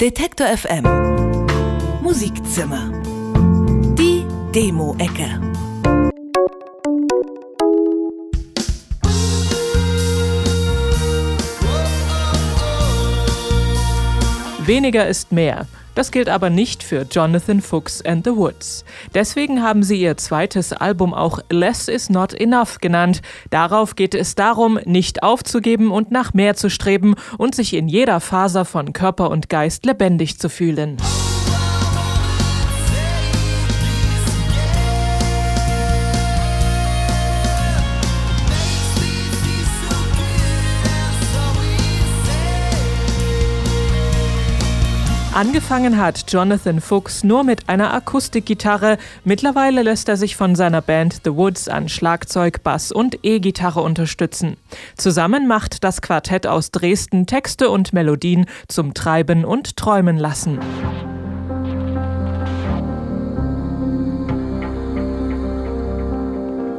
Detektor FM Musikzimmer. Die Demo-Ecke. Weniger ist mehr. Das gilt aber nicht für Jonathan Fuchs and the Woods. Deswegen haben sie ihr zweites Album auch Less is Not Enough genannt. Darauf geht es darum, nicht aufzugeben und nach mehr zu streben und sich in jeder Faser von Körper und Geist lebendig zu fühlen. Angefangen hat Jonathan Fuchs nur mit einer Akustikgitarre. Mittlerweile lässt er sich von seiner Band The Woods an Schlagzeug, Bass und E-Gitarre unterstützen. Zusammen macht das Quartett aus Dresden Texte und Melodien zum Treiben und Träumen lassen.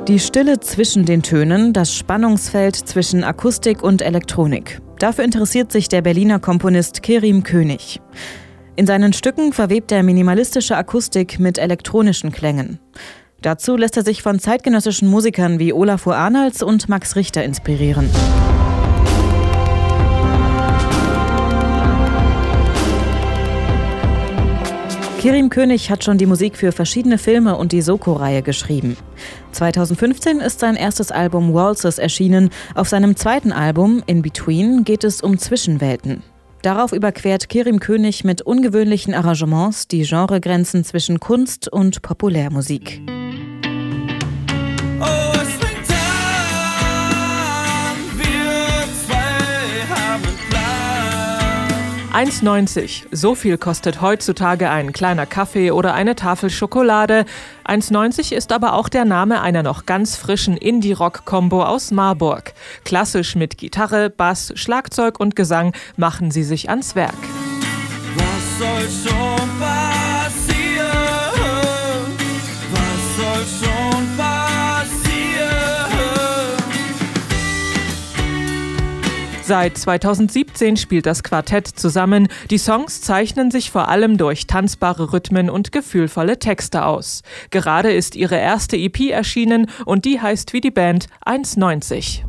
Die Stille zwischen den Tönen, das Spannungsfeld zwischen Akustik und Elektronik. Dafür interessiert sich der Berliner Komponist Kerim König. In seinen Stücken verwebt er minimalistische Akustik mit elektronischen Klängen. Dazu lässt er sich von zeitgenössischen Musikern wie Olafur Arnolds und Max Richter inspirieren. Kirim König hat schon die Musik für verschiedene Filme und die Soko-Reihe geschrieben. 2015 ist sein erstes Album Waltzes erschienen. Auf seinem zweiten Album In Between geht es um Zwischenwelten. Darauf überquert Kirim König mit ungewöhnlichen Arrangements die Genregrenzen zwischen Kunst und Populärmusik. 1,90. So viel kostet heutzutage ein kleiner Kaffee oder eine Tafel Schokolade. 1,90 ist aber auch der Name einer noch ganz frischen Indie-Rock-Kombo aus Marburg. Klassisch mit Gitarre, Bass, Schlagzeug und Gesang machen sie sich ans Werk. Was soll schon Seit 2017 spielt das Quartett zusammen. Die Songs zeichnen sich vor allem durch tanzbare Rhythmen und gefühlvolle Texte aus. Gerade ist ihre erste EP erschienen und die heißt wie die Band 1,90.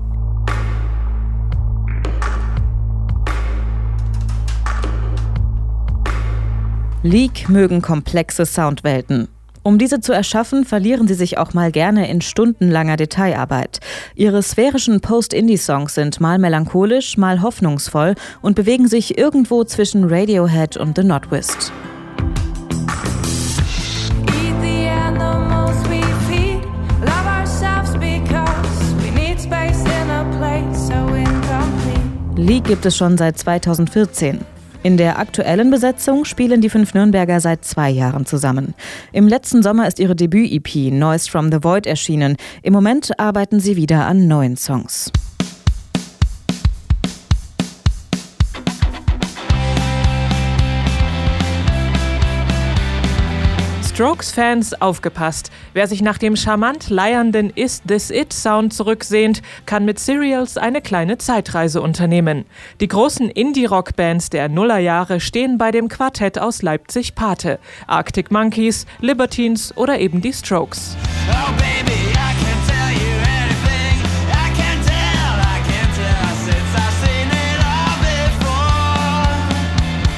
Leak mögen komplexe Soundwelten. Um diese zu erschaffen, verlieren sie sich auch mal gerne in stundenlanger Detailarbeit. Ihre sphärischen Post-Indie-Songs sind mal melancholisch, mal hoffnungsvoll und bewegen sich irgendwo zwischen Radiohead und The Notwist. League gibt es schon seit 2014. In der aktuellen Besetzung spielen die fünf Nürnberger seit zwei Jahren zusammen. Im letzten Sommer ist ihre Debüt-EP Noise from the Void erschienen. Im Moment arbeiten sie wieder an neuen Songs. Strokes-Fans aufgepasst. Wer sich nach dem charmant leiernden Is This It-Sound zurücksehnt, kann mit Serials eine kleine Zeitreise unternehmen. Die großen Indie-Rock-Bands der Nullerjahre stehen bei dem Quartett aus Leipzig-Pate. Arctic Monkeys, Libertines oder eben die Strokes. Oh,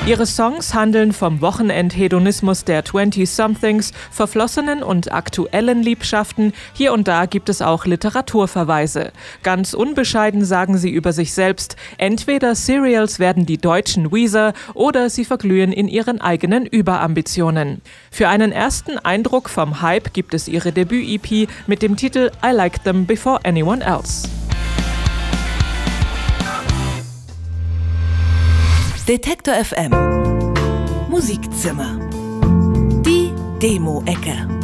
Ihre Songs handeln vom Wochenendhedonismus der 20-somethings, verflossenen und aktuellen Liebschaften. Hier und da gibt es auch Literaturverweise. Ganz unbescheiden sagen sie über sich selbst, entweder Serials werden die deutschen Weezer oder sie verglühen in ihren eigenen Überambitionen. Für einen ersten Eindruck vom Hype gibt es ihre Debüt-EP mit dem Titel I Like Them Before Anyone Else. Detektor FM Musikzimmer. Die Demo-Ecke.